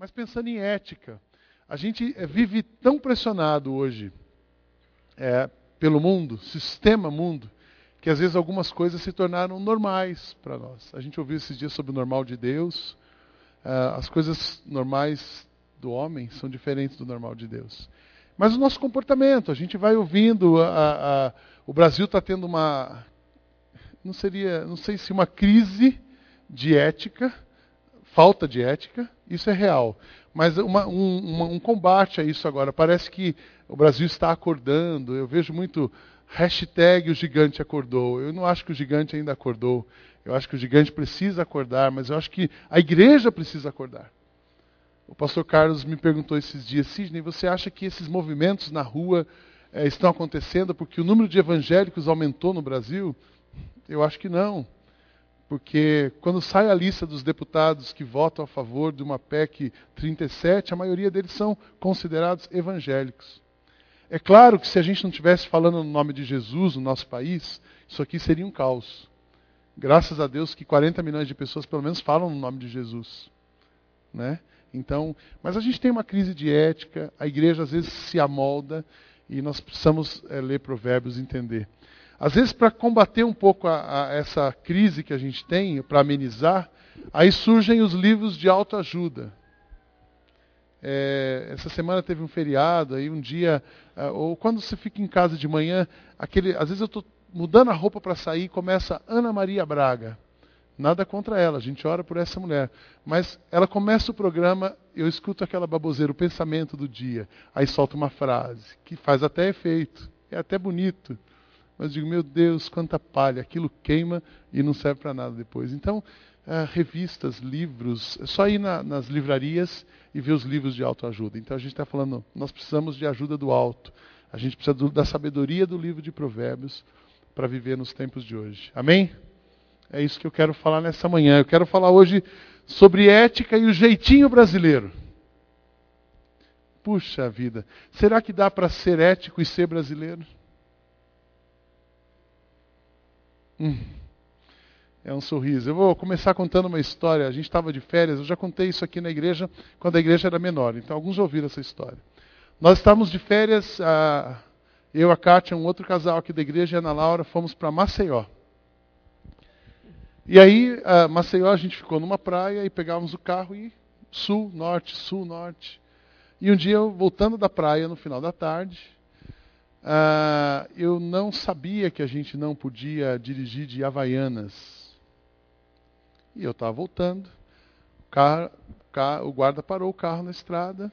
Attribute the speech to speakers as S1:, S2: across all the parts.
S1: Mas pensando em ética, a gente eh, vive tão pressionado hoje é, pelo mundo, sistema mundo, que às vezes algumas coisas se tornaram normais para nós. A gente ouviu esses dias sobre o normal de Deus. Uh, as coisas normais do homem são diferentes do normal de Deus. Mas o nosso comportamento, a gente vai ouvindo, a, a, o Brasil está tendo uma, não seria, não sei se uma crise de ética, falta de ética, isso é real. Mas uma, um, uma, um combate a isso agora. Parece que o Brasil está acordando. Eu vejo muito hashtag o gigante acordou. Eu não acho que o gigante ainda acordou. Eu acho que o gigante precisa acordar, mas eu acho que a igreja precisa acordar. O pastor Carlos me perguntou esses dias, Sidney, você acha que esses movimentos na rua é, estão acontecendo porque o número de evangélicos aumentou no Brasil? Eu acho que não. Porque quando sai a lista dos deputados que votam a favor de uma PEC 37, a maioria deles são considerados evangélicos. É claro que se a gente não estivesse falando no nome de Jesus no nosso país, isso aqui seria um caos. Graças a Deus que 40 milhões de pessoas pelo menos falam no nome de Jesus. Né? Então, mas a gente tem uma crise de ética, a igreja às vezes se amolda e nós precisamos é, ler provérbios e entender. Às vezes, para combater um pouco a, a essa crise que a gente tem, para amenizar, aí surgem os livros de autoajuda. É, essa semana teve um feriado, aí um dia, é, ou quando você fica em casa de manhã, aquele, às vezes eu estou mudando a roupa para sair, começa Ana Maria Braga. Nada contra ela, a gente ora por essa mulher. Mas ela começa o programa, eu escuto aquela baboseira, o pensamento do dia. Aí solta uma frase, que faz até efeito, é até bonito. Mas digo, meu Deus, quanta palha, aquilo queima e não serve para nada depois. Então, é, revistas, livros, é só ir na, nas livrarias e ver os livros de autoajuda. Então a gente está falando, nós precisamos de ajuda do alto. A gente precisa do, da sabedoria do livro de Provérbios para viver nos tempos de hoje. Amém? É isso que eu quero falar nessa manhã. Eu quero falar hoje sobre ética e o jeitinho brasileiro. Puxa vida, será que dá para ser ético e ser brasileiro? Hum, é um sorriso. Eu vou começar contando uma história. A gente estava de férias, eu já contei isso aqui na igreja quando a igreja era menor, então alguns ouviram essa história. Nós estávamos de férias, eu, a Kátia, um outro casal aqui da igreja e a Ana Laura, fomos para Maceió. E aí, a Maceió, a gente ficou numa praia e pegávamos o carro e sul, norte, sul, norte. E um dia, eu, voltando da praia no final da tarde, uh, eu não sabia que a gente não podia dirigir de Havaianas. E eu estava voltando, o, carro, o guarda parou o carro na estrada,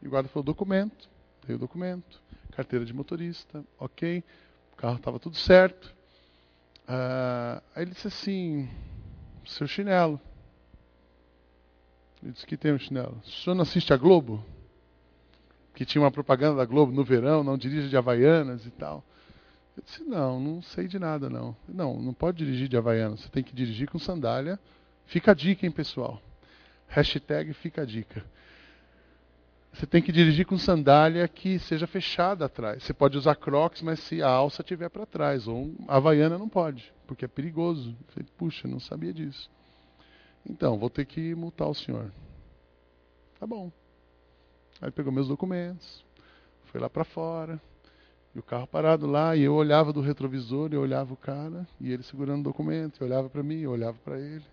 S1: e o guarda falou: documento, dei o documento, carteira de motorista, ok, o carro estava tudo certo. Uh, aí ele disse assim: seu chinelo. Ele disse que tem um chinelo. O senhor não assiste a Globo? Que tinha uma propaganda da Globo no verão, não dirige de Havaianas e tal. Eu disse: não, não sei de nada não. Não, não pode dirigir de Havaianas. Você tem que dirigir com sandália. Fica a dica, hein, pessoal? Hashtag fica a dica. Você tem que dirigir com sandália que seja fechada atrás. Você pode usar crocs, mas se a alça estiver para trás. Ou havaiana não pode, porque é perigoso. Eu falei, puxa, não sabia disso. Então, vou ter que multar o senhor. Tá bom. Aí pegou meus documentos, foi lá para fora, e o carro parado lá, e eu olhava do retrovisor, eu olhava o cara, e ele segurando o documento, eu olhava para mim, eu olhava para ele.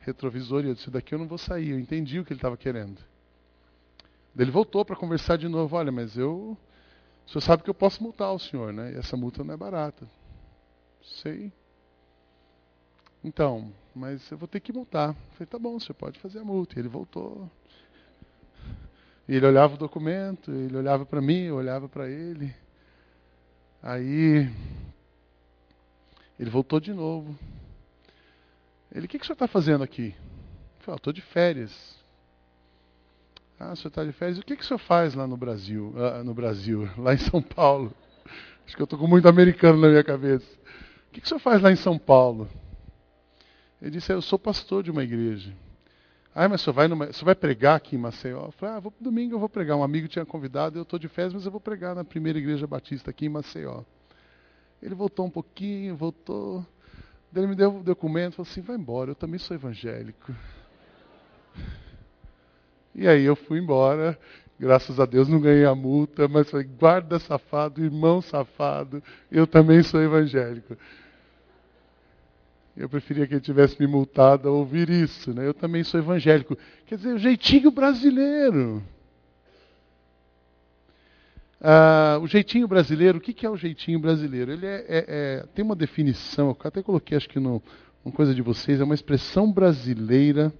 S1: Retrovisor, e eu disse, daqui eu não vou sair. Eu entendi o que ele estava querendo. Ele voltou para conversar de novo. Olha, mas eu. O senhor sabe que eu posso multar o senhor, né? E essa multa não é barata. Sei. Então, mas eu vou ter que multar. Eu falei, tá bom, o senhor pode fazer a multa. E ele voltou. Ele olhava o documento, ele olhava para mim, eu olhava para ele. Aí ele voltou de novo. Ele, o que, que o senhor está fazendo aqui? Eu estou de férias. Ah, o senhor está de férias. O que, que o senhor faz lá no Brasil? Ah, no Brasil, lá em São Paulo? Acho que eu estou com muito americano na minha cabeça. O que, que o senhor faz lá em São Paulo? Ele disse, eu sou pastor de uma igreja. Ah, mas senhor vai, numa, senhor vai pregar aqui em Maceió? Eu falei, ah, vou, domingo eu vou pregar. Um amigo tinha convidado, eu estou de férias, mas eu vou pregar na primeira igreja batista aqui em Maceió. Ele voltou um pouquinho, voltou. Ele me deu o documento, falou assim, vai embora, eu também sou evangélico. E aí eu fui embora. Graças a Deus não ganhei a multa, mas falei, guarda safado, irmão safado, eu também sou evangélico. Eu preferia que ele tivesse me multado a ouvir isso, né? Eu também sou evangélico. Quer dizer, o jeitinho brasileiro. Ah, o jeitinho brasileiro, o que, é o jeitinho brasileiro? Ele é, é, é, tem uma definição, eu até coloquei acho que no, uma coisa de vocês, é uma expressão brasileira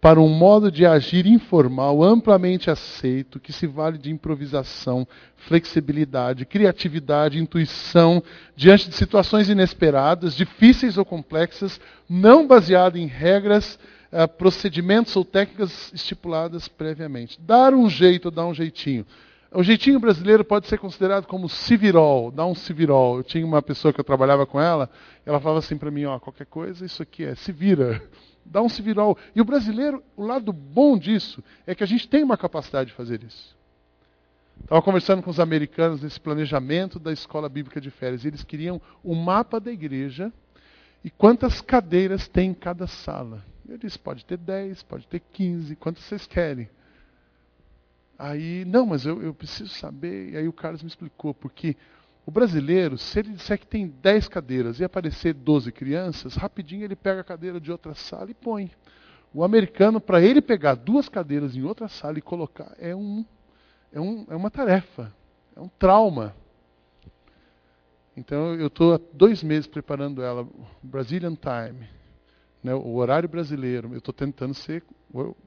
S1: para um modo de agir informal, amplamente aceito, que se vale de improvisação, flexibilidade, criatividade, intuição, diante de situações inesperadas, difíceis ou complexas, não baseado em regras, uh, procedimentos ou técnicas estipuladas previamente. Dar um jeito, dar um jeitinho. O jeitinho brasileiro pode ser considerado como civirol, dar um civirol. Eu tinha uma pessoa que eu trabalhava com ela, ela falava assim para mim, ó, qualquer coisa, isso aqui é se vira dá um civirol. E o brasileiro, o lado bom disso é que a gente tem uma capacidade de fazer isso. Estava conversando com os americanos nesse planejamento da escola bíblica de férias. E eles queriam o um mapa da igreja e quantas cadeiras tem em cada sala. Eu disse: pode ter 10, pode ter 15, quantas vocês querem? Aí, não, mas eu, eu preciso saber. E aí o Carlos me explicou, porque o brasileiro, se ele disser que tem 10 cadeiras e aparecer 12 crianças, rapidinho ele pega a cadeira de outra sala e põe. O americano, para ele pegar duas cadeiras em outra sala e colocar, é, um, é, um, é uma tarefa, é um trauma. Então eu estou há dois meses preparando ela, Brazilian Time, né, o horário brasileiro. Eu estou tentando ser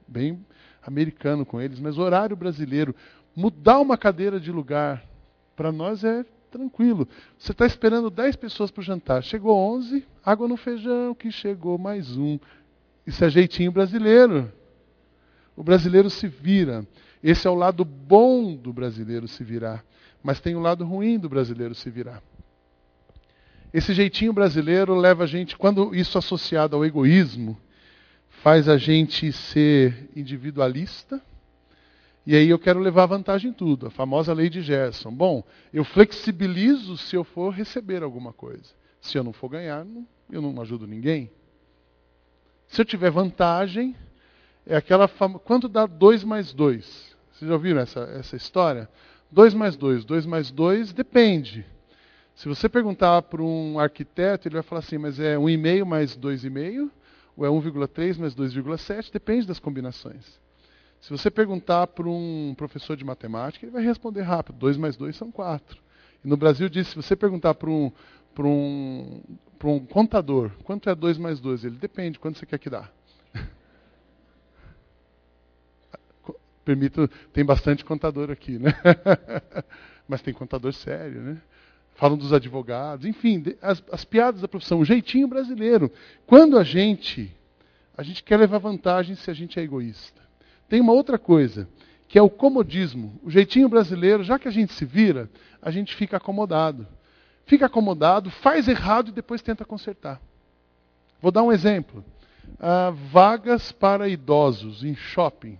S1: bem americano com eles, mas horário brasileiro, mudar uma cadeira de lugar, para nós é tranquilo. Você está esperando 10 pessoas para o jantar. Chegou 11, água no feijão, que chegou mais um. Isso é jeitinho brasileiro. O brasileiro se vira. Esse é o lado bom do brasileiro se virar. Mas tem o lado ruim do brasileiro se virar. Esse jeitinho brasileiro leva a gente, quando isso associado ao egoísmo, faz a gente ser individualista, e aí eu quero levar vantagem em tudo, a famosa lei de Gerson. Bom, eu flexibilizo se eu for receber alguma coisa. Se eu não for ganhar, eu não ajudo ninguém. Se eu tiver vantagem, é aquela fama... Quanto dá 2 mais 2? Vocês já ouviram essa, essa história? 2 mais 2. 2 mais 2 depende. Se você perguntar para um arquiteto, ele vai falar assim, mas é 1,5 mais 2,5? Ou é 1,3 mais 2,7? Depende das combinações. Se você perguntar para um professor de matemática, ele vai responder rápido. 2 mais 2 são 4. E no Brasil diz, se você perguntar para um, para um, para um contador, quanto é 2 mais 2? Ele depende, quanto você quer que dá? Permito, tem bastante contador aqui, né? Mas tem contador sério, né? Falam dos advogados, enfim, as, as piadas da profissão, o jeitinho brasileiro. Quando a gente, a gente quer levar vantagem se a gente é egoísta. Tem uma outra coisa, que é o comodismo. O jeitinho brasileiro, já que a gente se vira, a gente fica acomodado. Fica acomodado, faz errado e depois tenta consertar. Vou dar um exemplo. Ah, vagas para idosos em shopping.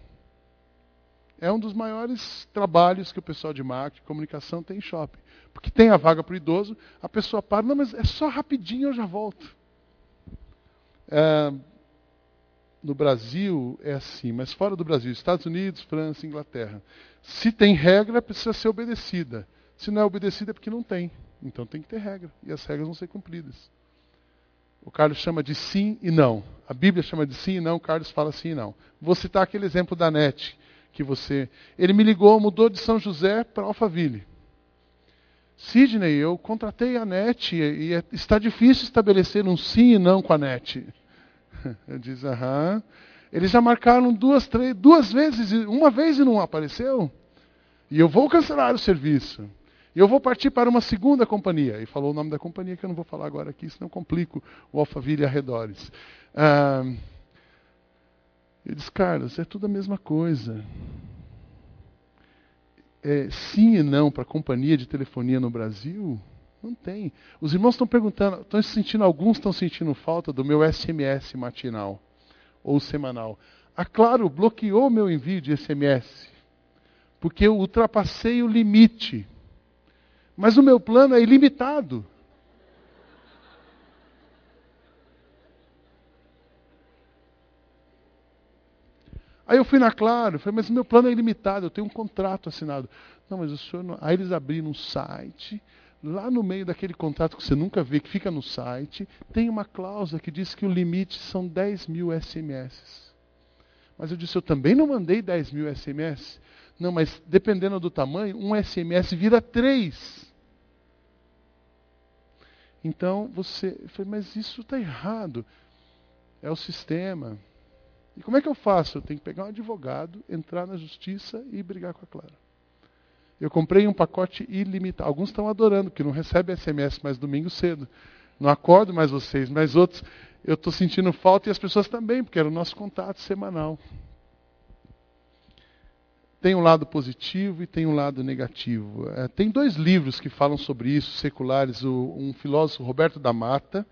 S1: É um dos maiores trabalhos que o pessoal de marketing e comunicação tem em shopping. Porque tem a vaga para o idoso, a pessoa para, não, mas é só rapidinho eu já volto. Ah, no Brasil é assim, mas fora do Brasil, Estados Unidos, França, Inglaterra. Se tem regra, precisa ser obedecida. Se não é obedecida, é porque não tem. Então tem que ter regra. E as regras vão ser cumpridas. O Carlos chama de sim e não. A Bíblia chama de sim e não, o Carlos fala sim e não. Vou citar aquele exemplo da NET, que você. Ele me ligou, mudou de São José para Alphaville. Sidney, eu contratei a NET e é, está difícil estabelecer um sim e não com a NET. Eu disse, aham. Eles já marcaram duas, três, duas vezes, uma vez e não apareceu. E eu vou cancelar o serviço. E eu vou partir para uma segunda companhia. E falou o nome da companhia que eu não vou falar agora aqui, senão complico o Alphaville arredores. Ah, eu disse, Carlos, é tudo a mesma coisa. É, sim e não para companhia de telefonia no Brasil não tem. Os irmãos estão perguntando, estão sentindo, alguns estão sentindo falta do meu SMS matinal ou semanal. A Claro bloqueou meu envio de SMS, porque eu ultrapassei o limite. Mas o meu plano é ilimitado. Aí eu fui na Claro, falei, mas meu plano é ilimitado, eu tenho um contrato assinado. Não, mas o senhor não... Aí eles abriram um site, lá no meio daquele contrato que você nunca vê, que fica no site, tem uma cláusula que diz que o limite são 10 mil SMS. Mas eu disse, eu também não mandei 10 mil SMS. Não, mas dependendo do tamanho, um SMS vira três. Então você, eu falei, mas isso está errado. É o sistema. E como é que eu faço? Eu tenho que pegar um advogado, entrar na justiça e brigar com a Clara. Eu comprei um pacote ilimitado. Alguns estão adorando, porque não recebem SMS mais domingo cedo. Não acordo mais vocês, mas outros eu estou sentindo falta e as pessoas também, porque era o nosso contato semanal. Tem um lado positivo e tem um lado negativo. É, tem dois livros que falam sobre isso, seculares. O, um filósofo, Roberto da Mata,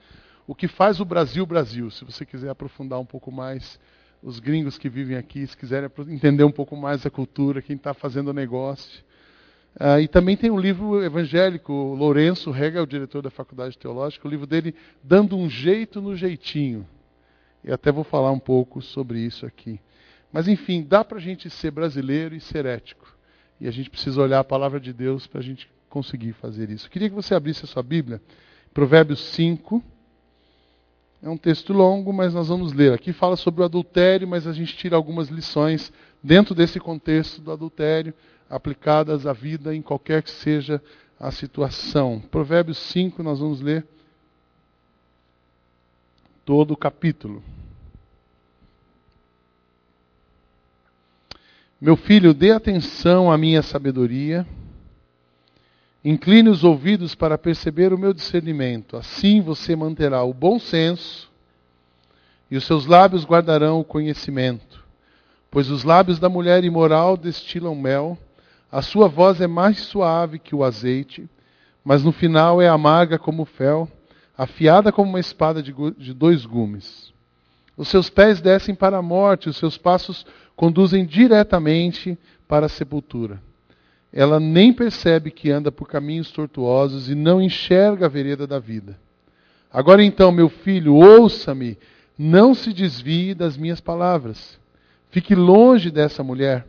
S1: O que faz o Brasil Brasil. Se você quiser aprofundar um pouco mais, os gringos que vivem aqui, se quiserem entender um pouco mais a cultura, quem está fazendo o negócio. Uh, e também tem um livro evangélico, Lourenço Rega, o diretor da Faculdade Teológica, o livro dele, Dando um Jeito no Jeitinho. E até vou falar um pouco sobre isso aqui. Mas enfim, dá para a gente ser brasileiro e ser ético. E a gente precisa olhar a palavra de Deus para a gente conseguir fazer isso. Queria que você abrisse a sua Bíblia, Provérbios 5. É um texto longo, mas nós vamos ler. Aqui fala sobre o adultério, mas a gente tira algumas lições dentro desse contexto do adultério, aplicadas à vida em qualquer que seja a situação. Provérbios 5, nós vamos ler todo o capítulo. Meu filho, dê atenção à minha sabedoria. Incline os ouvidos para perceber o meu discernimento. Assim você manterá o bom senso e os seus lábios guardarão o conhecimento. Pois os lábios da mulher imoral destilam mel, a sua voz é mais suave que o azeite, mas no final é amarga como o fel, afiada como uma espada de, dois gumes. Os seus pés descem para a morte, os seus passos conduzem diretamente para a sepultura. Ela nem percebe que anda por caminhos tortuosos e não enxerga a vereda da vida. Agora então, meu filho, ouça-me, não se desvie das minhas palavras. Fique longe dessa mulher.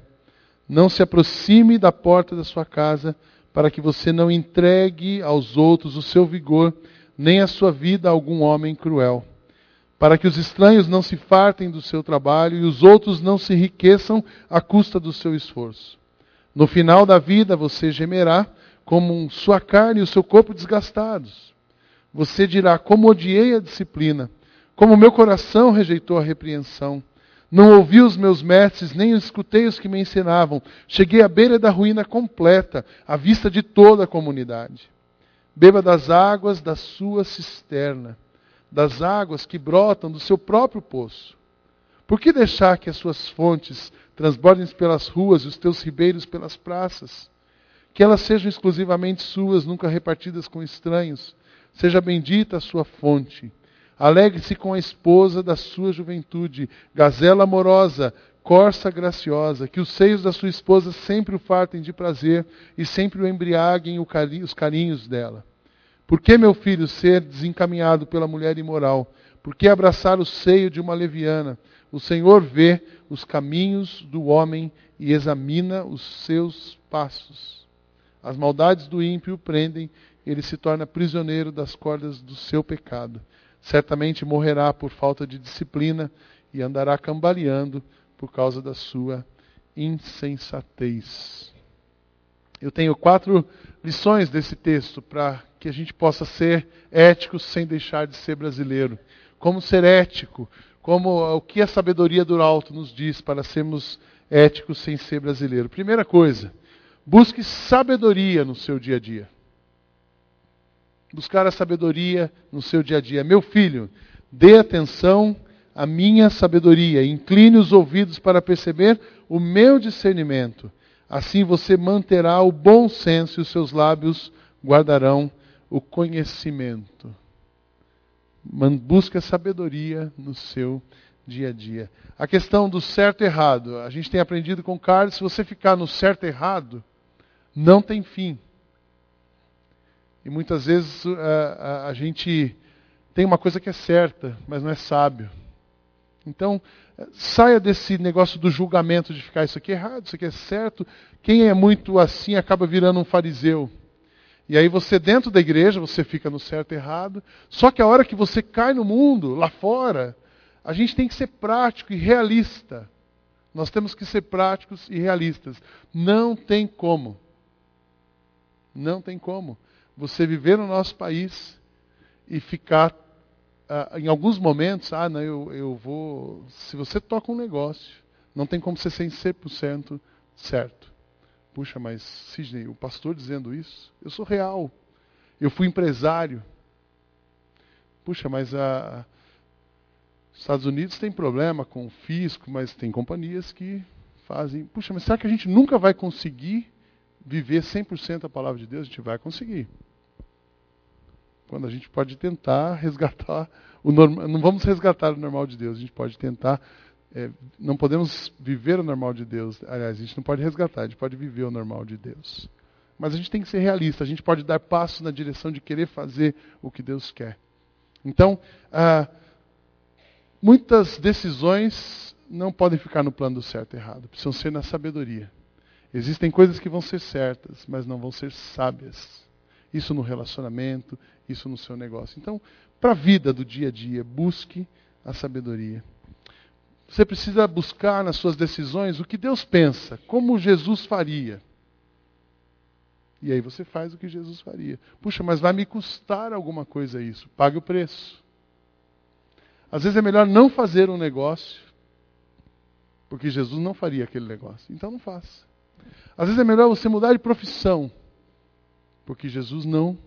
S1: Não se aproxime da porta da sua casa, para que você não entregue aos outros o seu vigor, nem a sua vida a algum homem cruel para que os estranhos não se fartem do seu trabalho e os outros não se enriqueçam à custa do seu esforço. No final da vida você gemerá como sua carne e o seu corpo desgastados. Você dirá: Como odiei a disciplina, como meu coração rejeitou a repreensão. Não ouvi os meus mestres, nem escutei os que me ensinavam. Cheguei à beira da ruína completa, à vista de toda a comunidade. Beba das águas da sua cisterna das águas que brotam do seu próprio poço? Por que deixar que as suas fontes transbordem pelas ruas e os teus ribeiros pelas praças? Que elas sejam exclusivamente suas, nunca repartidas com estranhos. Seja bendita a sua fonte. Alegre-se com a esposa da sua juventude, gazela amorosa, corça graciosa, que os seios da sua esposa sempre o fartem de prazer e sempre o embriaguem os carinhos dela. Por que, meu filho, ser desencaminhado pela mulher imoral? Por que abraçar o seio de uma leviana? O Senhor vê os caminhos do homem e examina os seus passos. As maldades do ímpio o prendem, ele se torna prisioneiro das cordas do seu pecado. Certamente morrerá por falta de disciplina e andará cambaleando por causa da sua insensatez. Eu tenho quatro lições desse texto para que a gente possa ser ético sem deixar de ser brasileiro. Como ser ético, como o que a sabedoria do alto nos diz para sermos éticos sem ser brasileiro. Primeira coisa, busque sabedoria no seu dia a dia. Buscar a sabedoria no seu dia a dia. Meu filho, dê atenção à minha sabedoria, incline os ouvidos para perceber o meu discernimento Assim você manterá o bom senso e os seus lábios guardarão o conhecimento. Busca sabedoria no seu dia a dia. A questão do certo e errado. A gente tem aprendido com Carlos, se você ficar no certo e errado, não tem fim. E muitas vezes a, a, a gente tem uma coisa que é certa, mas não é sábio. Então, Saia desse negócio do julgamento de ficar isso aqui é errado, isso aqui é certo. Quem é muito assim acaba virando um fariseu. E aí você dentro da igreja, você fica no certo e errado. Só que a hora que você cai no mundo, lá fora, a gente tem que ser prático e realista. Nós temos que ser práticos e realistas. Não tem como. Não tem como você viver no nosso país e ficar, uh, em alguns momentos, ah, não, eu, eu vou. Se você toca um negócio, não tem como ser 100% certo. Puxa, mas Sidney, o pastor dizendo isso, eu sou real. Eu fui empresário. Puxa, mas a. Os Estados Unidos tem problema com o fisco, mas tem companhias que fazem. Puxa, mas será que a gente nunca vai conseguir viver 100% a palavra de Deus? A gente vai conseguir. Quando a gente pode tentar resgatar o normal, não vamos resgatar o normal de Deus, a gente pode tentar, é, não podemos viver o normal de Deus. Aliás, a gente não pode resgatar, a gente pode viver o normal de Deus. Mas a gente tem que ser realista, a gente pode dar passos na direção de querer fazer o que Deus quer. Então, ah, muitas decisões não podem ficar no plano do certo e errado, precisam ser na sabedoria. Existem coisas que vão ser certas, mas não vão ser sábias. Isso no relacionamento, isso no seu negócio. Então, para a vida do dia a dia, busque a sabedoria. Você precisa buscar nas suas decisões o que Deus pensa, como Jesus faria. E aí você faz o que Jesus faria. Puxa, mas vai me custar alguma coisa isso. Pague o preço. Às vezes é melhor não fazer um negócio, porque Jesus não faria aquele negócio. Então não faça. Às vezes é melhor você mudar de profissão, porque Jesus não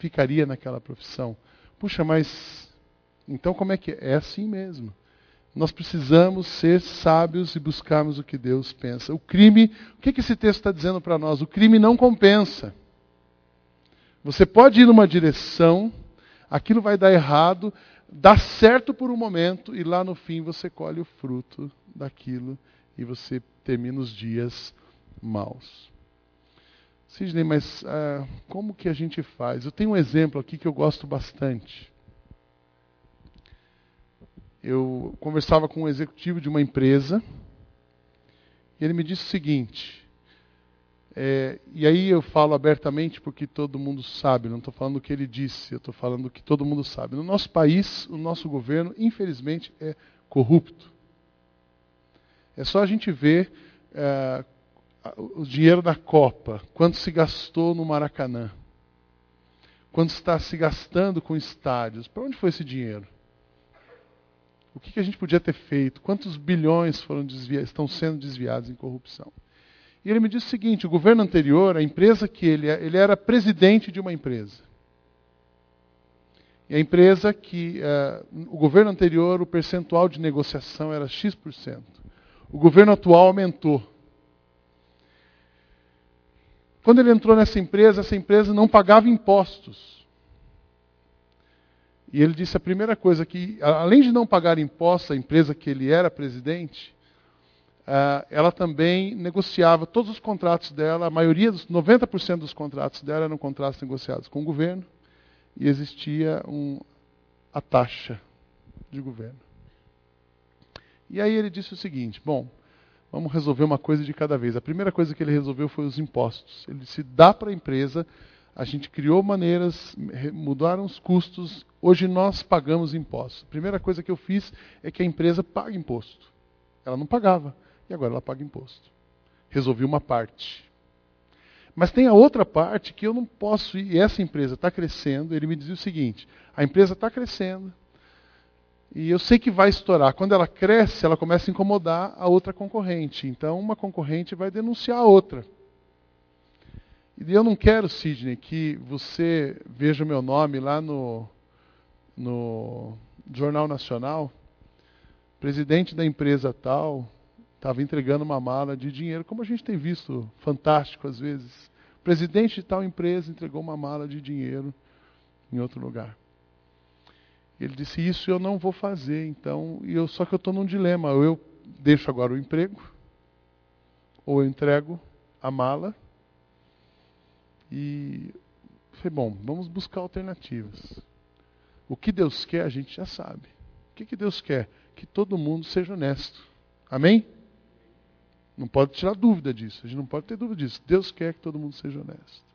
S1: ficaria naquela profissão. Puxa, mas então como é que é? É assim mesmo. Nós precisamos ser sábios e buscarmos o que Deus pensa. O crime, o que, que esse texto está dizendo para nós? O crime não compensa. Você pode ir numa direção, aquilo vai dar errado, dá certo por um momento, e lá no fim você colhe o fruto daquilo e você termina os dias maus. Sidney, mas ah, como que a gente faz? Eu tenho um exemplo aqui que eu gosto bastante. Eu conversava com um executivo de uma empresa e ele me disse o seguinte. É, e aí eu falo abertamente porque todo mundo sabe, não estou falando o que ele disse, eu estou falando o que todo mundo sabe. No nosso país, o nosso governo, infelizmente, é corrupto. É só a gente ver é, o dinheiro da Copa, quanto se gastou no Maracanã, quanto está se gastando com estádios, para onde foi esse dinheiro? O que, que a gente podia ter feito? Quantos bilhões foram desviados, estão sendo desviados em corrupção? E ele me disse o seguinte: o governo anterior, a empresa que ele, ele era presidente de uma empresa. E a empresa que, uh, o governo anterior, o percentual de negociação era X%. O governo atual aumentou. Quando ele entrou nessa empresa, essa empresa não pagava impostos. E ele disse a primeira coisa que, além de não pagar impostos, a empresa que ele era presidente, uh, ela também negociava todos os contratos dela, a maioria dos 90% dos contratos dela eram contratos negociados com o governo, e existia um, a taxa de governo. E aí ele disse o seguinte: bom, Vamos resolver uma coisa de cada vez. A primeira coisa que ele resolveu foi os impostos. Ele disse: dá para a empresa, a gente criou maneiras, mudaram os custos, hoje nós pagamos impostos. A primeira coisa que eu fiz é que a empresa paga imposto. Ela não pagava, e agora ela paga imposto. Resolvi uma parte. Mas tem a outra parte que eu não posso ir, e essa empresa está crescendo. Ele me dizia o seguinte: a empresa está crescendo, e eu sei que vai estourar. Quando ela cresce, ela começa a incomodar a outra concorrente. Então, uma concorrente vai denunciar a outra. E eu não quero, Sidney, que você veja o meu nome lá no, no Jornal Nacional. Presidente da empresa tal estava entregando uma mala de dinheiro, como a gente tem visto, fantástico às vezes. Presidente de tal empresa entregou uma mala de dinheiro em outro lugar. Ele disse: Isso eu não vou fazer, então. E eu, só que eu estou num dilema. Ou eu deixo agora o emprego, ou eu entrego a mala. E falei: Bom, vamos buscar alternativas. O que Deus quer, a gente já sabe. O que, que Deus quer? que todo mundo seja honesto. Amém? Não pode tirar dúvida disso. A gente não pode ter dúvida disso. Deus quer que todo mundo seja honesto.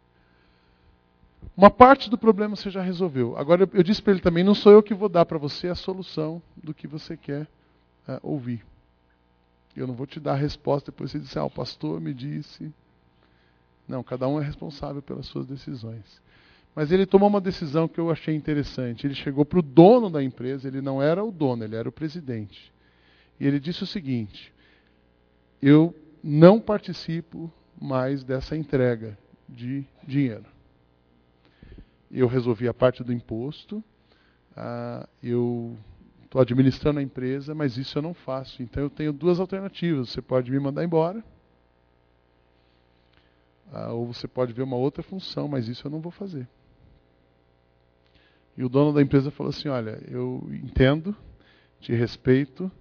S1: Uma parte do problema você já resolveu. Agora, eu disse para ele também: não sou eu que vou dar para você a solução do que você quer uh, ouvir. Eu não vou te dar a resposta depois você dizer, ah, o pastor me disse. Não, cada um é responsável pelas suas decisões. Mas ele tomou uma decisão que eu achei interessante. Ele chegou para o dono da empresa, ele não era o dono, ele era o presidente. E ele disse o seguinte: Eu não participo mais dessa entrega de dinheiro. Eu resolvi a parte do imposto, ah, eu estou administrando a empresa, mas isso eu não faço. Então eu tenho duas alternativas. Você pode me mandar embora, ah, ou você pode ver uma outra função, mas isso eu não vou fazer. E o dono da empresa falou assim: Olha, eu entendo, te respeito,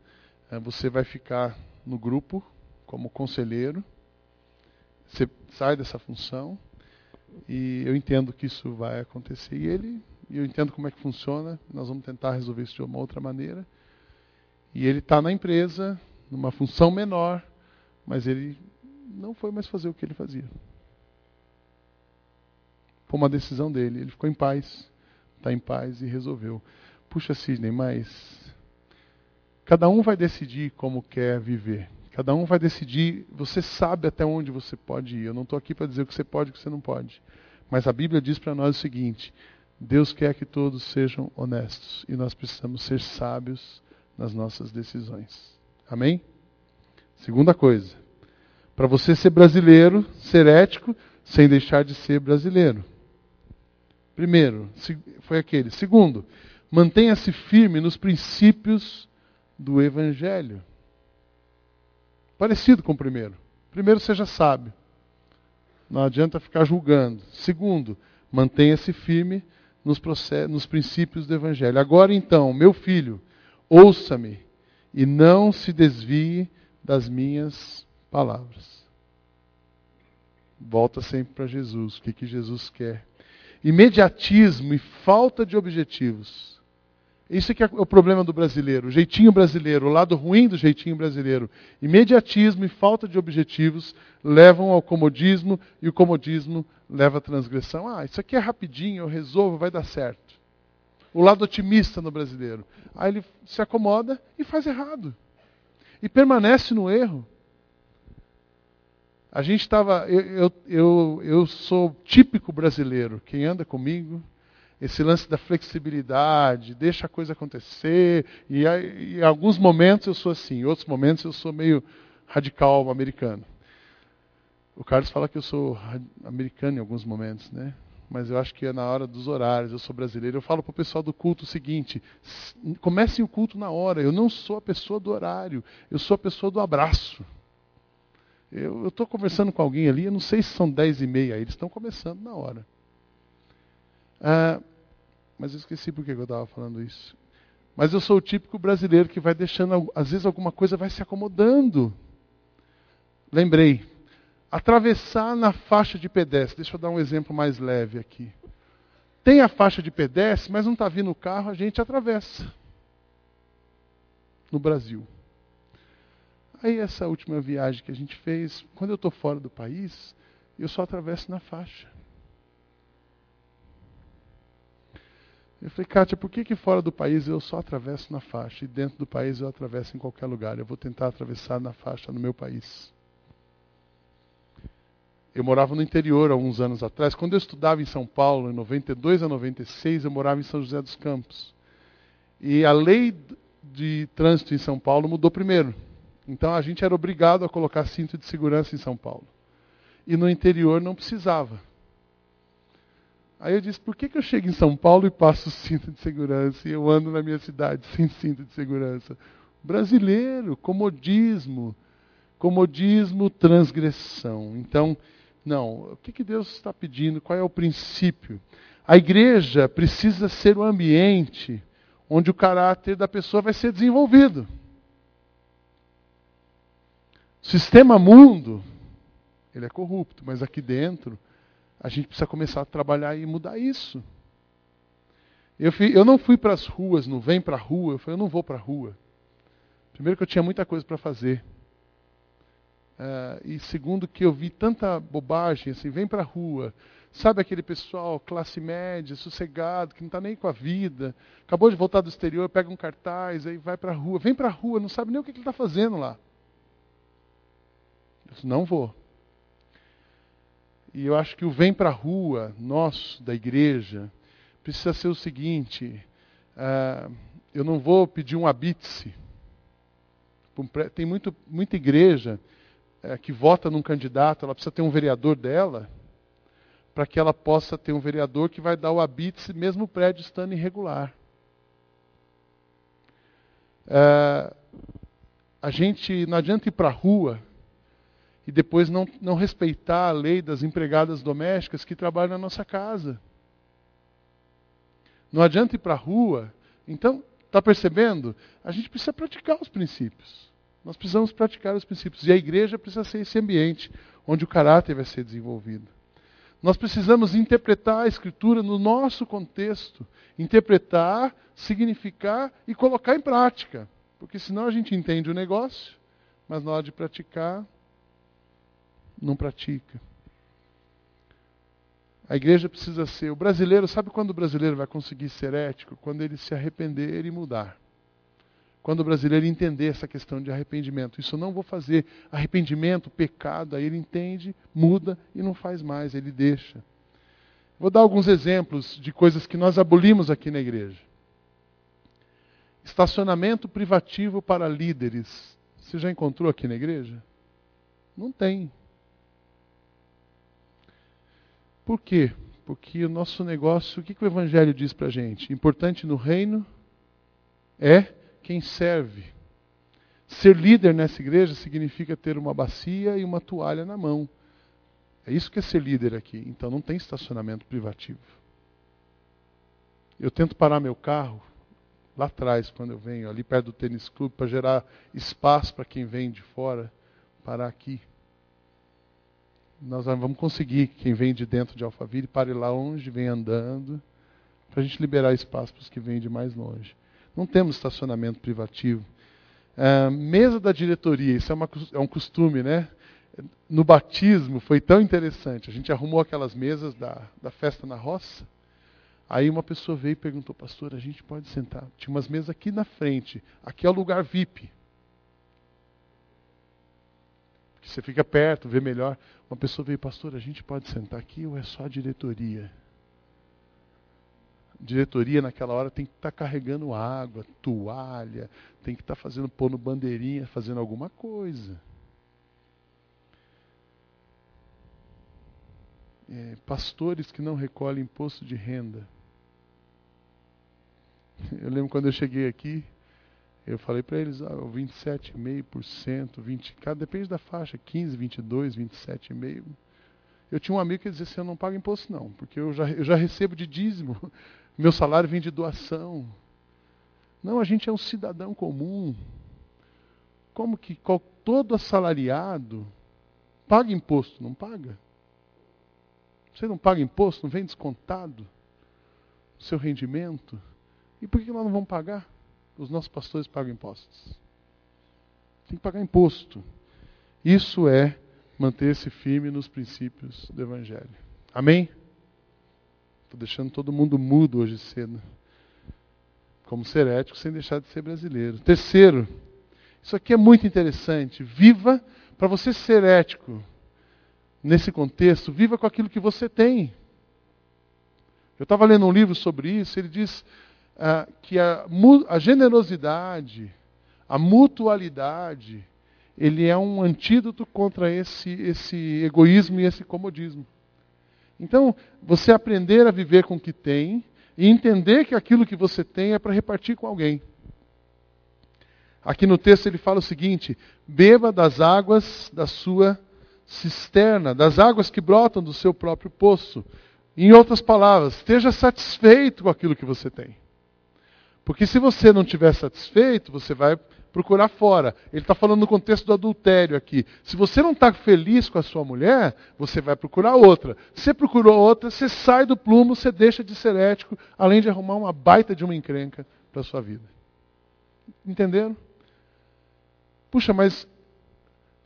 S1: ah, você vai ficar no grupo como conselheiro, você sai dessa função, e eu entendo que isso vai acontecer. E ele eu entendo como é que funciona, nós vamos tentar resolver isso de uma outra maneira. E ele está na empresa, numa função menor, mas ele não foi mais fazer o que ele fazia. Foi uma decisão dele, ele ficou em paz, está em paz e resolveu. Puxa, Sidney, mas cada um vai decidir como quer viver. Cada um vai decidir, você sabe até onde você pode ir. Eu não estou aqui para dizer o que você pode e o que você não pode. Mas a Bíblia diz para nós o seguinte: Deus quer que todos sejam honestos e nós precisamos ser sábios nas nossas decisões. Amém? Segunda coisa, para você ser brasileiro, ser ético, sem deixar de ser brasileiro. Primeiro, foi aquele. Segundo, mantenha-se firme nos princípios do Evangelho. Parecido com o primeiro. Primeiro, seja sábio. Não adianta ficar julgando. Segundo, mantenha-se firme nos, nos princípios do Evangelho. Agora então, meu filho, ouça-me e não se desvie das minhas palavras. Volta sempre para Jesus. O que, que Jesus quer? Imediatismo e falta de objetivos. Isso é que é o problema do brasileiro, o jeitinho brasileiro, o lado ruim do jeitinho brasileiro. Imediatismo e falta de objetivos levam ao comodismo e o comodismo leva à transgressão. Ah, isso aqui é rapidinho, eu resolvo, vai dar certo. O lado otimista no brasileiro. Aí ele se acomoda e faz errado. E permanece no erro. A gente estava. Eu, eu, eu, eu sou típico brasileiro. Quem anda comigo esse lance da flexibilidade, deixa a coisa acontecer. E, em alguns momentos eu sou assim, em outros momentos eu sou meio radical americano. O Carlos fala que eu sou americano em alguns momentos, né? Mas eu acho que é na hora dos horários, eu sou brasileiro. Eu falo para o pessoal do culto o seguinte: comecem o culto na hora. Eu não sou a pessoa do horário, eu sou a pessoa do abraço. Eu estou conversando com alguém ali, eu não sei se são dez e meia, eles estão começando na hora. Ah, mas eu esqueci por que eu estava falando isso. Mas eu sou o típico brasileiro que vai deixando, às vezes alguma coisa vai se acomodando. Lembrei. Atravessar na faixa de pedestre. Deixa eu dar um exemplo mais leve aqui. Tem a faixa de pedestre, mas não está vindo o carro, a gente atravessa. No Brasil. Aí essa última viagem que a gente fez, quando eu estou fora do país, eu só atravesso na faixa. Eu falei, Kátia, por que, que fora do país eu só atravesso na faixa e dentro do país eu atravesso em qualquer lugar? Eu vou tentar atravessar na faixa no meu país. Eu morava no interior há alguns anos atrás. Quando eu estudava em São Paulo, em 92 a 96, eu morava em São José dos Campos. E a lei de trânsito em São Paulo mudou primeiro. Então a gente era obrigado a colocar cinto de segurança em São Paulo. E no interior não precisava. Aí eu disse, por que, que eu chego em São Paulo e passo cinto de segurança e eu ando na minha cidade sem cinto de segurança? Brasileiro, comodismo. Comodismo, transgressão. Então, não, o que, que Deus está pedindo? Qual é o princípio? A igreja precisa ser o ambiente onde o caráter da pessoa vai ser desenvolvido. O sistema mundo, ele é corrupto, mas aqui dentro a gente precisa começar a trabalhar e mudar isso. Eu, fui, eu não fui para as ruas, não vem para a rua, eu falei, eu não vou para a rua. Primeiro, que eu tinha muita coisa para fazer. Uh, e segundo, que eu vi tanta bobagem, assim, vem para a rua. Sabe aquele pessoal, classe média, sossegado, que não está nem com a vida, acabou de voltar do exterior, pega um cartaz, aí vai para a rua. Vem para a rua, não sabe nem o que ele está fazendo lá. Eu disse, não vou. E eu acho que o vem para a rua, nosso, da igreja, precisa ser o seguinte: uh, eu não vou pedir um habite-se. Tem muito, muita igreja é, que vota num candidato, ela precisa ter um vereador dela, para que ela possa ter um vereador que vai dar o habite mesmo o prédio estando irregular. É, a gente não adianta ir para a rua e depois não, não respeitar a lei das empregadas domésticas que trabalham na nossa casa. Não adianta ir para a rua. Então, está percebendo? A gente precisa praticar os princípios. Nós precisamos praticar os princípios. E a igreja precisa ser esse ambiente onde o caráter vai ser desenvolvido. Nós precisamos interpretar a Escritura no nosso contexto. Interpretar, significar e colocar em prática. Porque senão a gente entende o negócio, mas na hora de praticar, não pratica. A igreja precisa ser. O brasileiro, sabe quando o brasileiro vai conseguir ser ético? Quando ele se arrepender e mudar quando o brasileiro entender essa questão de arrependimento. Isso eu não vou fazer. Arrependimento, pecado, aí ele entende, muda e não faz mais, ele deixa. Vou dar alguns exemplos de coisas que nós abolimos aqui na igreja. Estacionamento privativo para líderes. Você já encontrou aqui na igreja? Não tem. Por quê? Porque o nosso negócio, o que, que o Evangelho diz para a gente? Importante no reino é quem serve. Ser líder nessa igreja significa ter uma bacia e uma toalha na mão. É isso que é ser líder aqui. Então não tem estacionamento privativo. Eu tento parar meu carro lá atrás, quando eu venho, ali perto do tênis clube, para gerar espaço para quem vem de fora parar aqui. Nós vamos conseguir, quem vem de dentro de Alphaville, pare lá onde vem andando, para a gente liberar espaço para os que vêm de mais longe. Não temos estacionamento privativo. É, mesa da diretoria, isso é, uma, é, um costume, né? No batismo foi tão interessante. A gente arrumou aquelas mesas da, da festa na roça. Aí uma pessoa veio e perguntou, pastor, a gente pode sentar? Tinha umas mesas aqui na frente. Aqui é o lugar VIP. Que você fica perto, vê melhor. Uma pessoa veio, pastor, a gente pode sentar aqui ou é só a diretoria? diretoria naquela hora tem que estar tá carregando água, toalha, tem que estar tá fazendo pondo bandeirinha, fazendo alguma coisa. É, pastores que não recolhem imposto de renda. Eu lembro quando eu cheguei aqui, eu falei para eles, ah, 27,5%, 20, cada depende da faixa, 15, 22, 27,5%. Eu tinha um amigo que dizia assim, eu não pago imposto não, porque eu já, eu já recebo de dízimo meu salário vem de doação. Não, a gente é um cidadão comum. Como que todo assalariado paga imposto? Não paga? Você não paga imposto? Não vem descontado? O seu rendimento? E por que nós não vamos pagar? Os nossos pastores pagam impostos. Tem que pagar imposto. Isso é manter-se firme nos princípios do Evangelho. Amém? Estou deixando todo mundo mudo hoje cedo. Como ser ético sem deixar de ser brasileiro. Terceiro, isso aqui é muito interessante. Viva, para você ser ético nesse contexto, viva com aquilo que você tem. Eu estava lendo um livro sobre isso, ele diz ah, que a, a generosidade, a mutualidade, ele é um antídoto contra esse, esse egoísmo e esse comodismo. Então, você aprender a viver com o que tem e entender que aquilo que você tem é para repartir com alguém. Aqui no texto ele fala o seguinte: beba das águas da sua cisterna, das águas que brotam do seu próprio poço. Em outras palavras, esteja satisfeito com aquilo que você tem. Porque se você não estiver satisfeito, você vai procurar fora. Ele está falando no contexto do adultério aqui. Se você não está feliz com a sua mulher, você vai procurar outra. Você procurou outra, você sai do plumo, você deixa de ser ético, além de arrumar uma baita de uma encrenca para a sua vida. Entenderam? Puxa, mas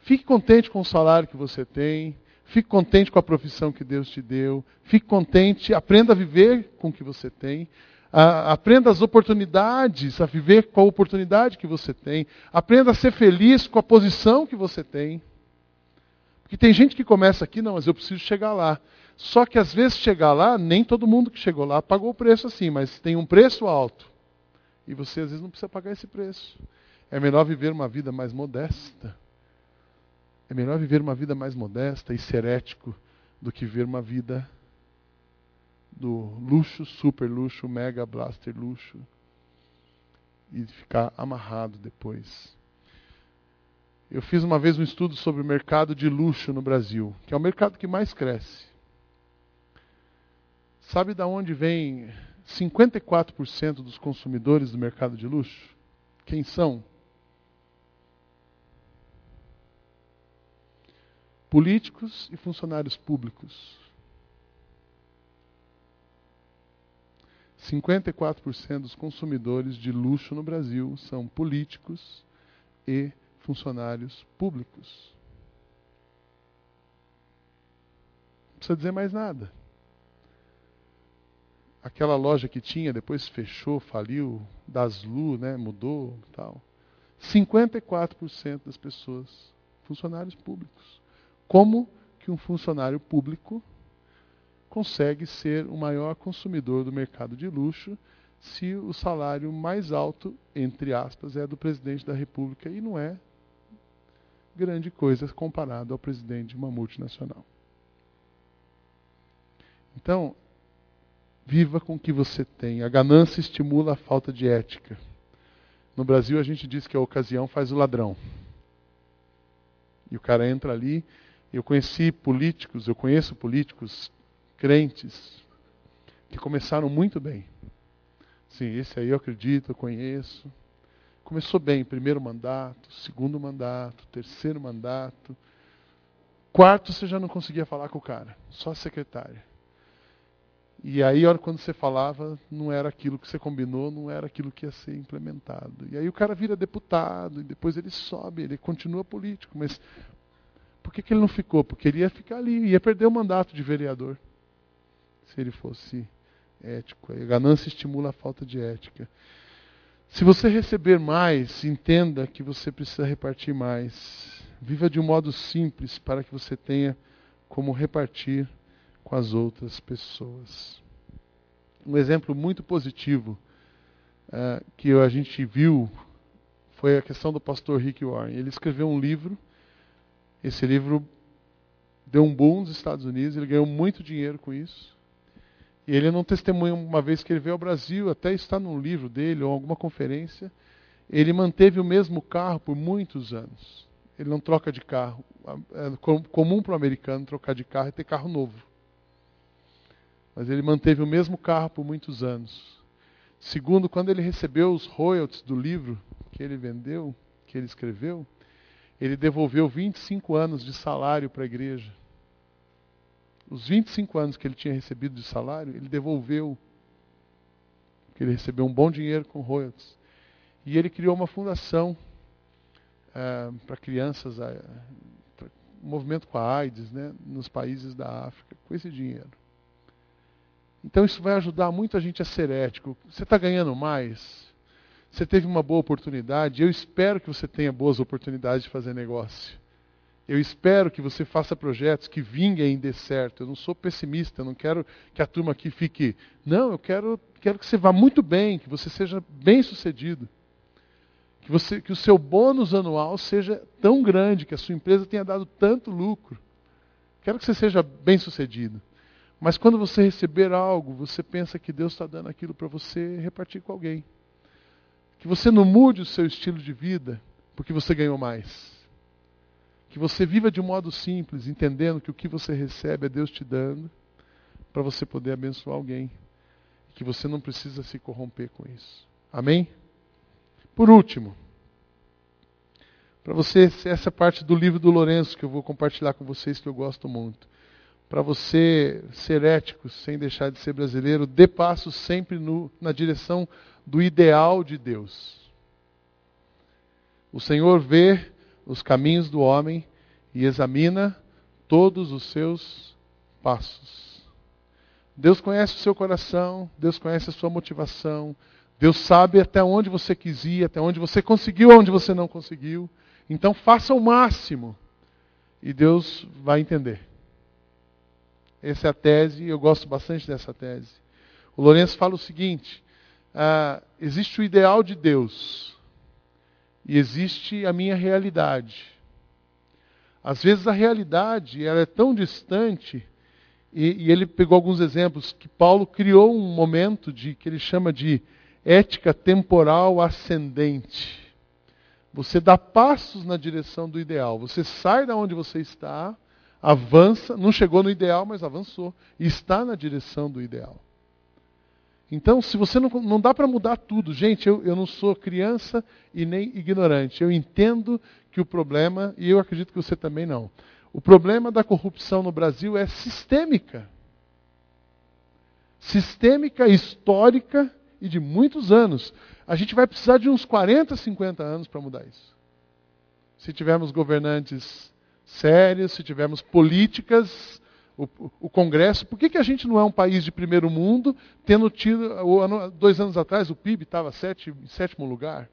S1: fique contente com o salário que você tem, fique contente com a profissão que Deus te deu, fique contente, aprenda a viver com o que você tem. Aprenda as oportunidades, a viver com a oportunidade que você tem. Aprenda a ser feliz com a posição que você tem. Porque tem gente que começa aqui, não, mas eu preciso chegar lá. Só que às vezes chegar lá, nem todo mundo que chegou lá pagou o preço assim, mas tem um preço alto. E você às vezes não precisa pagar esse preço. É melhor viver uma vida mais modesta. É melhor viver uma vida mais modesta e ser ético do que viver uma vida do luxo, super luxo, mega blaster luxo e ficar amarrado depois. Eu fiz uma vez um estudo sobre o mercado de luxo no Brasil, que é o mercado que mais cresce. Sabe de onde vem 54% dos consumidores do mercado de luxo? Quem são? Políticos e funcionários públicos. 54% dos consumidores de luxo no Brasil são políticos e funcionários públicos. Não precisa dizer mais nada. Aquela loja que tinha, depois fechou, faliu, Daslu, né, mudou tal. 54% das pessoas, funcionários públicos. Como que um funcionário público consegue ser o maior consumidor do mercado de luxo se o salário mais alto, entre aspas, é do presidente da República e não é grande coisa comparado ao presidente de uma multinacional. Então, viva com o que você tem. A ganância estimula a falta de ética. No Brasil, a gente diz que a ocasião faz o ladrão. E o cara entra ali. Eu conheci políticos, eu conheço políticos crentes que começaram muito bem. Sim, esse aí eu acredito, eu conheço. Começou bem, primeiro mandato, segundo mandato, terceiro mandato. Quarto, você já não conseguia falar com o cara, só a secretária. E aí, quando você falava, não era aquilo que você combinou, não era aquilo que ia ser implementado. E aí o cara vira deputado, e depois ele sobe, ele continua político. Mas por que, que ele não ficou? Porque ele ia ficar ali, ia perder o mandato de vereador. Se ele fosse ético. A ganância estimula a falta de ética. Se você receber mais, entenda que você precisa repartir mais. Viva de um modo simples para que você tenha como repartir com as outras pessoas. Um exemplo muito positivo uh, que a gente viu foi a questão do pastor Rick Warren. Ele escreveu um livro. Esse livro deu um boom nos Estados Unidos. Ele ganhou muito dinheiro com isso. E ele não testemunha uma vez que ele veio ao Brasil, até está num livro dele ou alguma conferência. Ele manteve o mesmo carro por muitos anos. Ele não troca de carro. É comum para o americano trocar de carro e ter carro novo. Mas ele manteve o mesmo carro por muitos anos. Segundo, quando ele recebeu os royalties do livro que ele vendeu, que ele escreveu, ele devolveu 25 anos de salário para a igreja os 25 anos que ele tinha recebido de salário, ele devolveu. Porque ele recebeu um bom dinheiro com royalties. E ele criou uma fundação uh, para crianças, uh, pra, um movimento com a AIDS, né, nos países da África, com esse dinheiro. Então isso vai ajudar muito a gente a ser ético. Você está ganhando mais? Você teve uma boa oportunidade? Eu espero que você tenha boas oportunidades de fazer negócio. Eu espero que você faça projetos que vinguem e dê certo. Eu não sou pessimista, não quero que a turma aqui fique. Não, eu quero, quero que você vá muito bem, que você seja bem sucedido. Que, você, que o seu bônus anual seja tão grande, que a sua empresa tenha dado tanto lucro. Quero que você seja bem sucedido. Mas quando você receber algo, você pensa que Deus está dando aquilo para você repartir com alguém. Que você não mude o seu estilo de vida porque você ganhou mais que você viva de um modo simples, entendendo que o que você recebe é Deus te dando, para você poder abençoar alguém. Que você não precisa se corromper com isso. Amém? Por último, para você, essa parte do livro do Lourenço que eu vou compartilhar com vocês, que eu gosto muito. Para você ser ético, sem deixar de ser brasileiro, dê passos sempre no, na direção do ideal de Deus. O Senhor vê os caminhos do homem e examina todos os seus passos. Deus conhece o seu coração, Deus conhece a sua motivação, Deus sabe até onde você quis ir, até onde você conseguiu, onde você não conseguiu. Então faça o máximo e Deus vai entender. Essa é a tese, eu gosto bastante dessa tese. O Lourenço fala o seguinte: ah, existe o ideal de Deus e existe a minha realidade. Às vezes a realidade ela é tão distante, e, e ele pegou alguns exemplos, que Paulo criou um momento de que ele chama de ética temporal ascendente. Você dá passos na direção do ideal. Você sai da onde você está, avança, não chegou no ideal, mas avançou. E está na direção do ideal. Então, se você não, não dá para mudar tudo, gente, eu, eu não sou criança e nem ignorante. Eu entendo que o problema, e eu acredito que você também não, o problema da corrupção no Brasil é sistêmica. Sistêmica, histórica e de muitos anos. A gente vai precisar de uns 40, 50 anos para mudar isso. Se tivermos governantes sérios, se tivermos políticas, o, o, Congresso. Por que, que a gente não é um país de primeiro mundo, tendo tido, dois anos atrás, o PIB estava em sétimo lugar?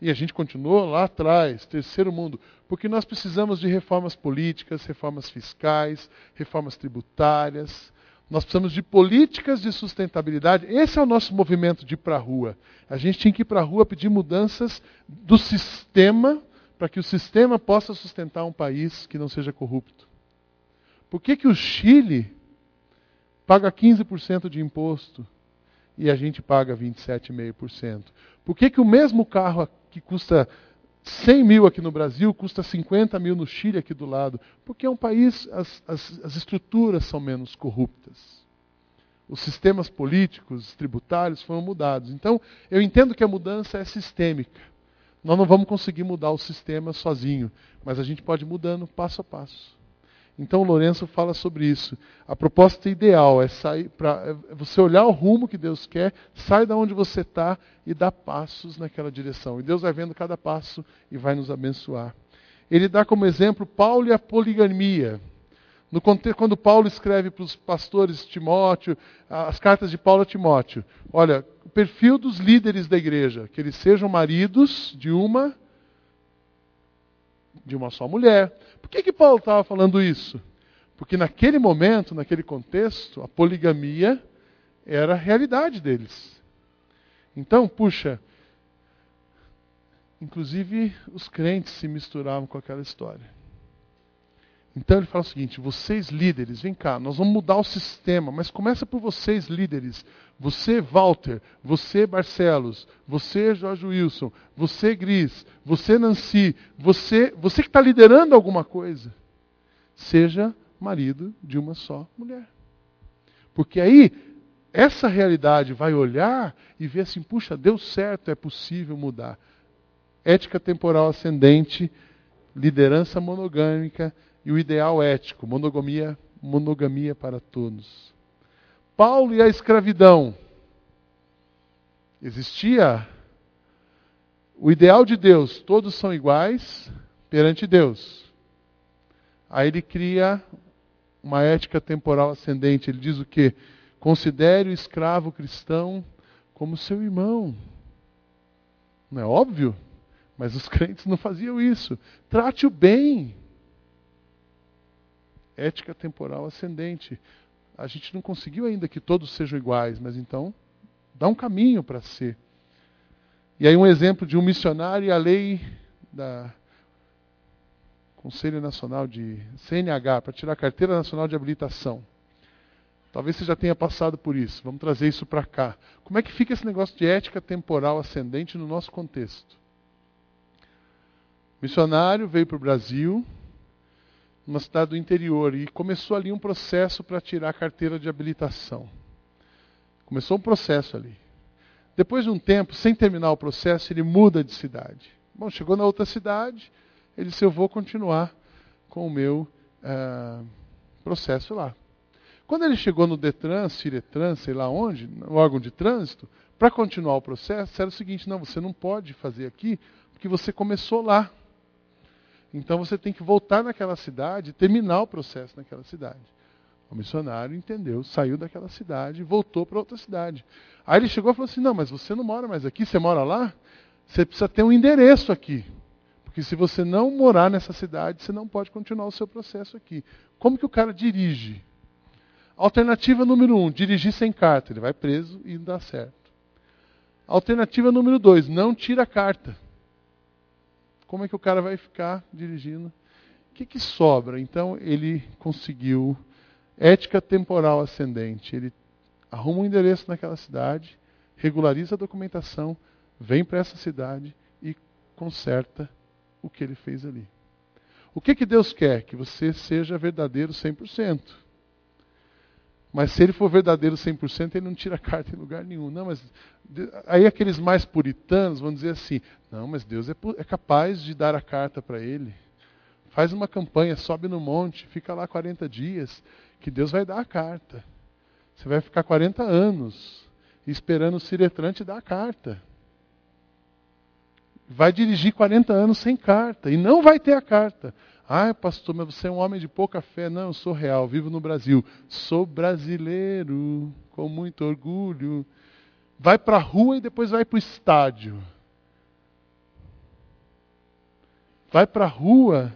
S1: E a gente continuou lá atrás, terceiro mundo, porque nós precisamos de reformas políticas, reformas fiscais, reformas tributárias, nós precisamos de políticas de sustentabilidade. Esse é o nosso movimento de ir para a rua. A gente tinha que ir para a rua pedir mudanças do sistema para que o sistema possa sustentar um país que não seja corrupto. Por que, que o Chile paga 15% de imposto e a gente paga 27,5%? Por que, que o mesmo carro que custa 100 mil aqui no Brasil custa 50 mil no Chile aqui do lado, porque é um país, as, as, as estruturas são menos corruptas. Os sistemas políticos, tributários foram mudados. Então, eu entendo que a mudança é sistêmica. Nós não vamos conseguir mudar o sistema sozinho, mas a gente pode ir mudando passo a passo. Então, Lourenço fala sobre isso. A proposta ideal é sair para é você olhar o rumo que Deus quer, sai da onde você está e dá passos naquela direção. E Deus vai vendo cada passo e vai nos abençoar. Ele dá como exemplo Paulo e a poligamia. No quando Paulo escreve para os pastores Timóteo, as cartas de Paulo a Timóteo, olha, o perfil dos líderes da igreja, que eles sejam maridos de uma de uma só mulher. Por que, que Paulo estava falando isso? Porque naquele momento, naquele contexto, a poligamia era a realidade deles. Então, puxa, inclusive os crentes se misturavam com aquela história. Então ele fala o seguinte: vocês líderes, vem cá, nós vamos mudar o sistema, mas começa por vocês líderes. Você, Walter, você, Barcelos, você, Jorge Wilson, você, Gris, você, Nancy, você, você que está liderando alguma coisa, seja marido de uma só mulher. Porque aí, essa realidade vai olhar e ver assim: puxa, deu certo, é possível mudar. Ética temporal ascendente, liderança monogâmica e o ideal ético, monogamia, monogamia para todos. Paulo e a escravidão. Existia o ideal de Deus, todos são iguais perante Deus. Aí ele cria uma ética temporal ascendente. Ele diz o que? Considere o escravo cristão como seu irmão. Não é óbvio? Mas os crentes não faziam isso. Trate-o bem ética temporal ascendente. A gente não conseguiu ainda que todos sejam iguais, mas então dá um caminho para ser. E aí um exemplo de um missionário e a lei da Conselho Nacional de CNH para tirar a carteira nacional de habilitação. Talvez você já tenha passado por isso. Vamos trazer isso para cá. Como é que fica esse negócio de ética temporal ascendente no nosso contexto? Missionário veio para o Brasil, numa cidade do interior, e começou ali um processo para tirar a carteira de habilitação. Começou um processo ali. Depois de um tempo, sem terminar o processo, ele muda de cidade. Bom, chegou na outra cidade, ele disse: Eu vou continuar com o meu uh, processo lá. Quando ele chegou no Detran, Ciretran, sei lá onde, no órgão de trânsito, para continuar o processo, era o seguinte: não, você não pode fazer aqui, porque você começou lá. Então você tem que voltar naquela cidade terminar o processo naquela cidade. O missionário entendeu, saiu daquela cidade voltou para outra cidade. Aí ele chegou e falou assim: Não, mas você não mora mais aqui, você mora lá? Você precisa ter um endereço aqui. Porque se você não morar nessa cidade, você não pode continuar o seu processo aqui. Como que o cara dirige? Alternativa número um: dirigir sem carta. Ele vai preso e não dá certo. Alternativa número dois: não tira a carta. Como é que o cara vai ficar dirigindo? O que, que sobra? Então ele conseguiu ética temporal ascendente. Ele arruma um endereço naquela cidade, regulariza a documentação, vem para essa cidade e conserta o que ele fez ali. O que, que Deus quer? Que você seja verdadeiro 100%. Mas se ele for verdadeiro 100%, ele não tira carta em lugar nenhum. Não, mas aí aqueles mais puritanos vão dizer assim: não, mas Deus é, é capaz de dar a carta para ele. Faz uma campanha, sobe no monte, fica lá 40 dias, que Deus vai dar a carta. Você vai ficar 40 anos esperando o Ciretrante dar a carta. Vai dirigir 40 anos sem carta e não vai ter a carta. Ah, pastor, mas você é um homem de pouca fé. Não, eu sou real, vivo no Brasil. Sou brasileiro, com muito orgulho. Vai para a rua e depois vai para o estádio. Vai para a rua,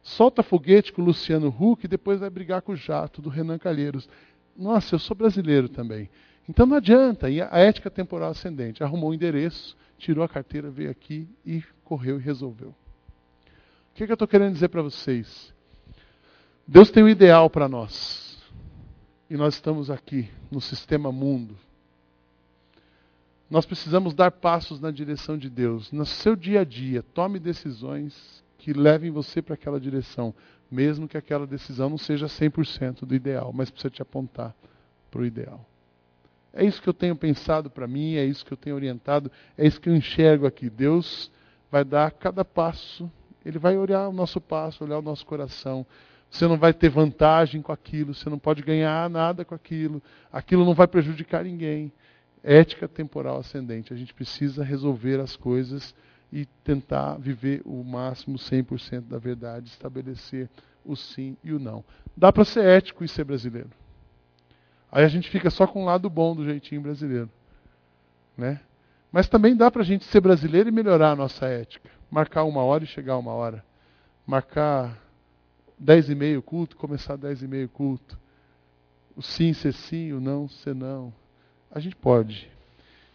S1: solta foguete com o Luciano Huck e depois vai brigar com o jato do Renan Calheiros. Nossa, eu sou brasileiro também. Então não adianta. E a ética temporal ascendente arrumou o endereço, tirou a carteira, veio aqui e correu e resolveu. Que, que eu estou querendo dizer para vocês? Deus tem o um ideal para nós. E nós estamos aqui no sistema mundo. Nós precisamos dar passos na direção de Deus. No seu dia a dia, tome decisões que levem você para aquela direção mesmo que aquela decisão não seja 100% do ideal, mas precisa te apontar para o ideal. É isso que eu tenho pensado para mim, é isso que eu tenho orientado, é isso que eu enxergo aqui. Deus vai dar cada passo, Ele vai olhar o nosso passo, olhar o nosso coração. Você não vai ter vantagem com aquilo, você não pode ganhar nada com aquilo, aquilo não vai prejudicar ninguém. Ética temporal ascendente. A gente precisa resolver as coisas e tentar viver o máximo 100% da verdade, estabelecer o sim e o não. Dá para ser ético e ser brasileiro. Aí a gente fica só com o lado bom do jeitinho brasileiro. Né? Mas também dá para a gente ser brasileiro e melhorar a nossa ética. Marcar uma hora e chegar uma hora. Marcar dez e meio culto, começar dez e meio culto. O sim ser sim, o não ser não. A gente pode.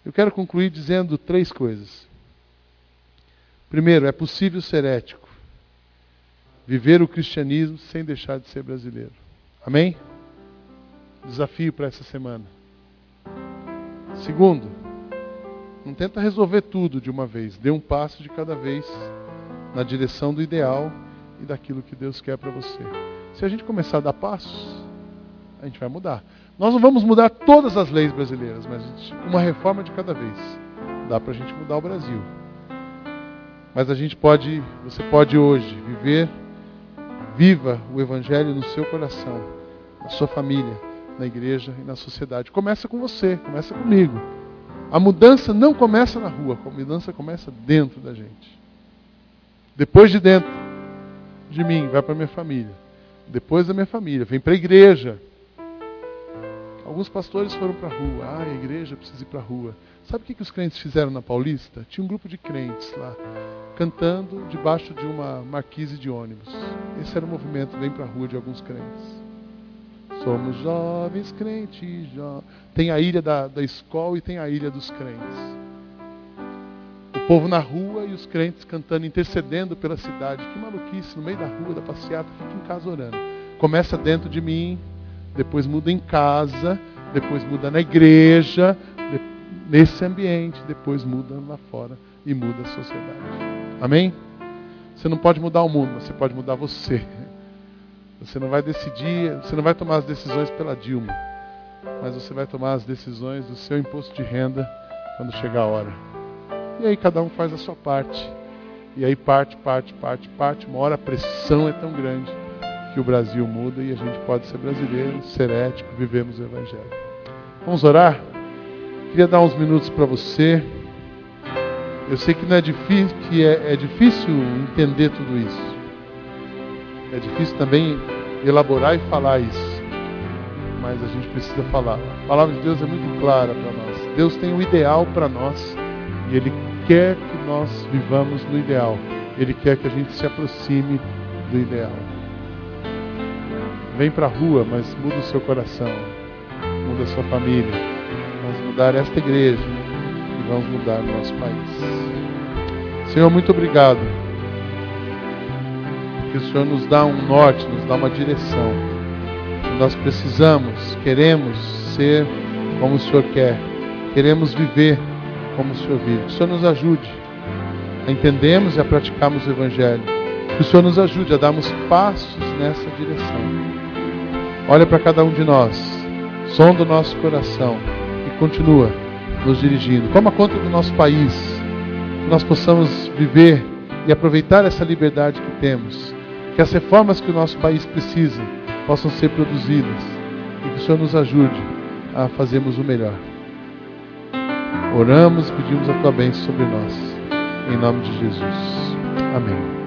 S1: Eu quero concluir dizendo três coisas. Primeiro, é possível ser ético. Viver o cristianismo sem deixar de ser brasileiro. Amém? Desafio para essa semana. Segundo, não tenta resolver tudo de uma vez. Dê um passo de cada vez na direção do ideal e daquilo que Deus quer para você. Se a gente começar a dar passos, a gente vai mudar. Nós não vamos mudar todas as leis brasileiras, mas uma reforma de cada vez. Dá para a gente mudar o Brasil. Mas a gente pode, você pode hoje viver, viva o Evangelho no seu coração, na sua família, na igreja e na sociedade. Começa com você, começa comigo. A mudança não começa na rua, a mudança começa dentro da gente. Depois de dentro de mim, vai para minha família. Depois da minha família, vem para a igreja. Alguns pastores foram para a rua. Ah, a igreja precisa ir para a rua. Sabe o que, que os crentes fizeram na Paulista? Tinha um grupo de crentes lá, cantando debaixo de uma marquise de ônibus. Esse era o movimento Vem para a Rua de alguns crentes. Somos jovens crentes. Jo... Tem a ilha da, da escola e tem a ilha dos crentes. O povo na rua e os crentes cantando, intercedendo pela cidade. Que maluquice, no meio da rua, da passeata, fica em casa orando. Começa dentro de mim, depois muda em casa, depois muda na igreja, nesse ambiente, depois muda lá fora e muda a sociedade. Amém? Você não pode mudar o mundo, você pode mudar você. Você não vai decidir, você não vai tomar as decisões pela Dilma, mas você vai tomar as decisões do seu imposto de renda quando chegar a hora. E aí cada um faz a sua parte. E aí parte, parte, parte, parte. Uma hora a pressão é tão grande que o Brasil muda e a gente pode ser brasileiro, ser ético, vivemos o Evangelho. Vamos orar? Queria dar uns minutos para você. Eu sei que não é difícil, que é, é difícil entender tudo isso. É difícil também elaborar e falar isso. Mas a gente precisa falar. A palavra de Deus é muito clara para nós. Deus tem o um ideal para nós e Ele quer que nós vivamos no ideal. Ele quer que a gente se aproxime do ideal. Vem para a rua, mas muda o seu coração, muda a sua família. Vamos mudar esta igreja e vamos mudar o nosso país. Senhor, muito obrigado. Que o Senhor nos dá um norte, nos dá uma direção. Nós precisamos, queremos ser como o Senhor quer. Queremos viver como o Senhor vive. Que o Senhor nos ajude a entendermos e a praticarmos o Evangelho. Que o Senhor nos ajude a darmos passos nessa direção. Olha para cada um de nós, sonda o nosso coração e continua nos dirigindo. Toma conta do nosso país, que nós possamos viver e aproveitar essa liberdade que temos. Que as reformas que o nosso país precisa possam ser produzidas e que o Senhor nos ajude a fazermos o melhor. Oramos e pedimos a tua bênção sobre nós. Em nome de Jesus. Amém.